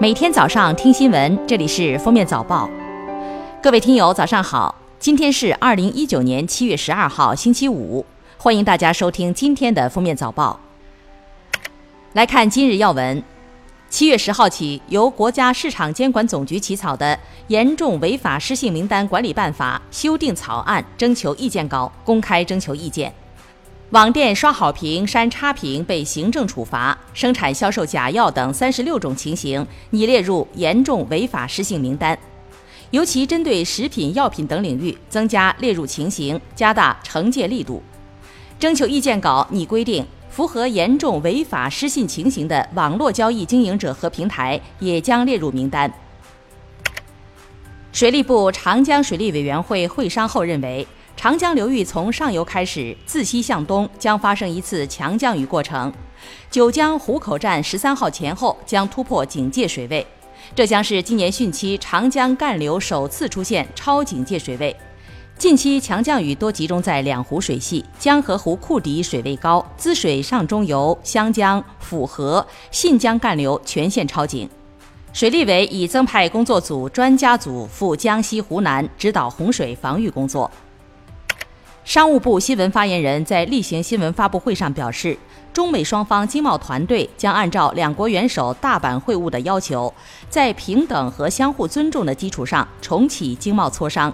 每天早上听新闻，这里是《封面早报》。各位听友，早上好！今天是二零一九年七月十二号，星期五。欢迎大家收听今天的《封面早报》。来看今日要闻：七月十号起，由国家市场监管总局起草的《严重违法失信名单管理办法》修订草案征求意见稿公开征求意见。网店刷好评、删差评被行政处罚，生产销售假药等三十六种情形拟列入严重违法失信名单。尤其针对食品药品等领域，增加列入情形，加大惩戒力度。征求意见稿拟规定，符合严重违法失信情形的网络交易经营者和平台也将列入名单。水利部长江水利委员会会商后认为。长江流域从上游开始，自西向东将发生一次强降雨过程。九江湖口站十三号前后将突破警戒水位，这将是今年汛期长江干流首次出现超警戒水位。近期强降雨多集中在两湖水系，江河湖库底水位高，滋水上中游、湘江、抚河、信江干流全线超警。水利委已增派工作组、专家组赴江西、湖南指导洪水防御工作。商务部新闻发言人，在例行新闻发布会上表示，中美双方经贸团队将按照两国元首大阪会晤的要求，在平等和相互尊重的基础上重启经贸磋商。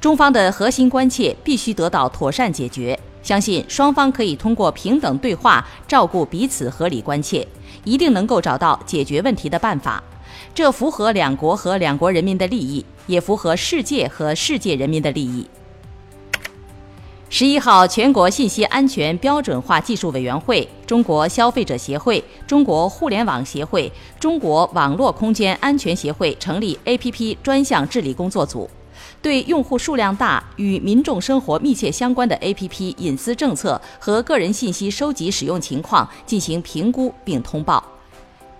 中方的核心关切必须得到妥善解决，相信双方可以通过平等对话照顾彼此合理关切，一定能够找到解决问题的办法。这符合两国和两国人民的利益，也符合世界和世界人民的利益。十一号，全国信息安全标准化技术委员会、中国消费者协会、中国互联网协会、中国网络空间安全协会成立 APP 专项治理工作组，对用户数量大、与民众生活密切相关的 APP 隐私政策和个人信息收集使用情况进行评估并通报。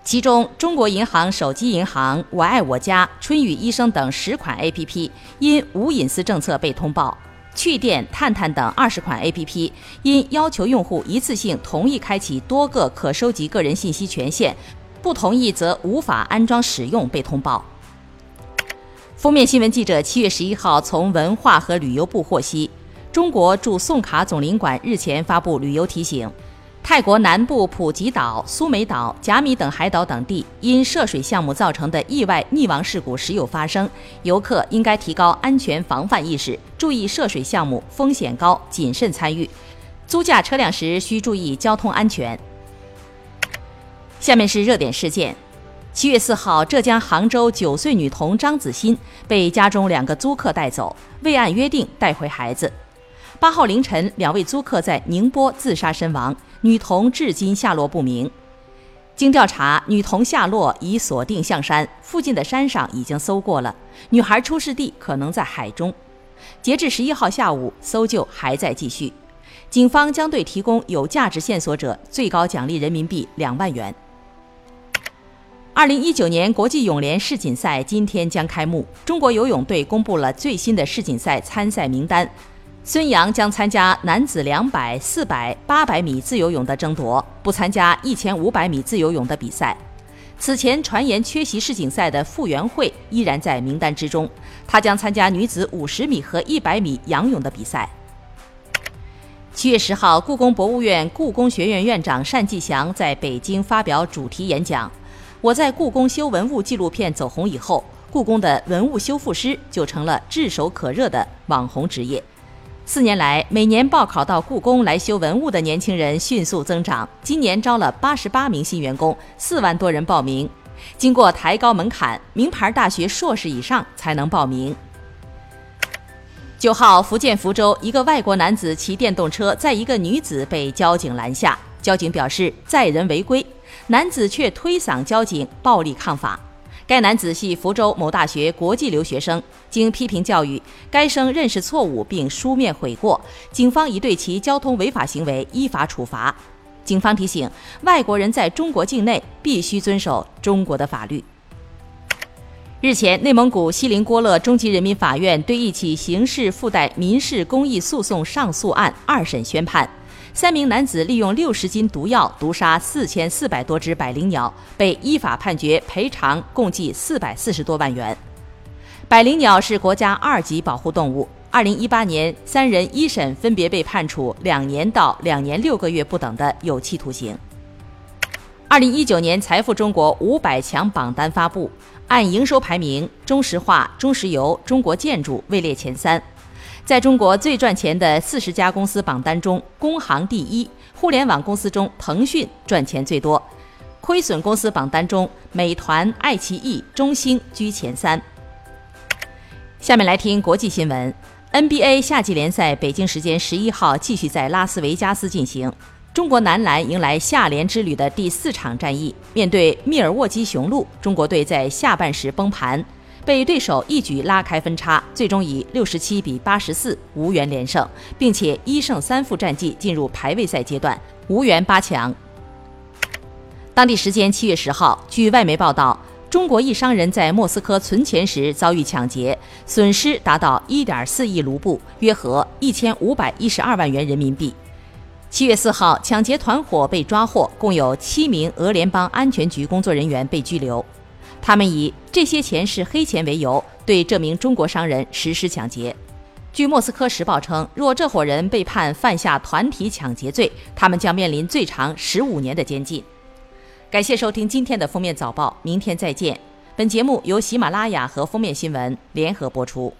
其中，中国银行手机银行、我爱我家、春雨医生等十款 APP 因无隐私政策被通报。趣店、探探等二十款 APP 因要求用户一次性同意开启多个可收集个人信息权限，不同意则无法安装使用，被通报。封面新闻记者七月十一号从文化和旅游部获悉，中国驻宋卡总领馆日前发布旅游提醒。泰国南部普吉岛、苏梅岛、甲米等海岛等地因涉水项目造成的意外溺亡事故时有发生，游客应该提高安全防范意识，注意涉水项目风险高，谨慎参与。租驾车辆时需注意交通安全。下面是热点事件：七月四号，浙江杭州九岁女童张子欣被家中两个租客带走，未按约定带回孩子。八号凌晨，两位租客在宁波自杀身亡，女童至今下落不明。经调查，女童下落已锁定象山，附近的山上已经搜过了，女孩出事地可能在海中。截至十一号下午，搜救还在继续。警方将对提供有价值线索者最高奖励人民币两万元。二零一九年国际泳联世锦赛今天将开幕，中国游泳队公布了最新的世锦赛参赛名单。孙杨将参加男子两百、四百、八百米自由泳的争夺，不参加一千五百米自由泳的比赛。此前传言缺席世锦赛的傅园慧依然在名单之中，她将参加女子五十米和一百米仰泳的比赛。七月十号，故宫博物院故宫学院院长单霁翔在北京发表主题演讲。我在故宫修文物纪录片走红以后，故宫的文物修复师就成了炙手可热的网红职业。四年来，每年报考到故宫来修文物的年轻人迅速增长。今年招了八十八名新员工，四万多人报名。经过抬高门槛，名牌大学硕士以上才能报名。九号，福建福州一个外国男子骑电动车载一个女子被交警拦下，交警表示载人违规，男子却推搡交警，暴力抗法。该男子系福州某大学国际留学生，经批评教育，该生认识错误并书面悔过，警方已对其交通违法行为依法处罚。警方提醒，外国人在中国境内必须遵守中国的法律。日前，内蒙古锡林郭勒中级人民法院对一起刑事附带民事公益诉讼上诉案二审宣判，三名男子利用六十斤毒药毒杀四千四百多只百灵鸟，被依法判决赔偿共计四百四十多万元。百灵鸟是国家二级保护动物。二零一八年，三人一审分别被判处两年到两年六个月不等的有期徒刑。二零一九年财富中国五百强榜单发布，按营收排名，中石化、中石油、中国建筑位列前三。在中国最赚钱的四十家公司榜单中，工行第一，互联网公司中腾讯赚钱最多。亏损公司榜单中，美团、爱奇艺、中兴居前三。下面来听国际新闻。NBA 夏季联赛北京时间十一号继续在拉斯维加斯进行。中国男篮迎来夏联之旅的第四场战役，面对密尔沃基雄鹿，中国队在下半时崩盘，被对手一举拉开分差，最终以六十七比八十四无缘连胜，并且一胜三负战绩进入排位赛阶段，无缘八强。当地时间七月十号，据外媒报道。中国一商人在莫斯科存钱时遭遇抢劫，损失达到1.4亿卢布，约合1512万元人民币。七月四号，抢劫团伙被抓获，共有七名俄联邦安全局工作人员被拘留。他们以这些钱是黑钱为由，对这名中国商人实施抢劫。据莫斯科时报称，若这伙人被判犯下团体抢劫罪，他们将面临最长十五年的监禁。感谢收听今天的封面早报，明天再见。本节目由喜马拉雅和封面新闻联合播出。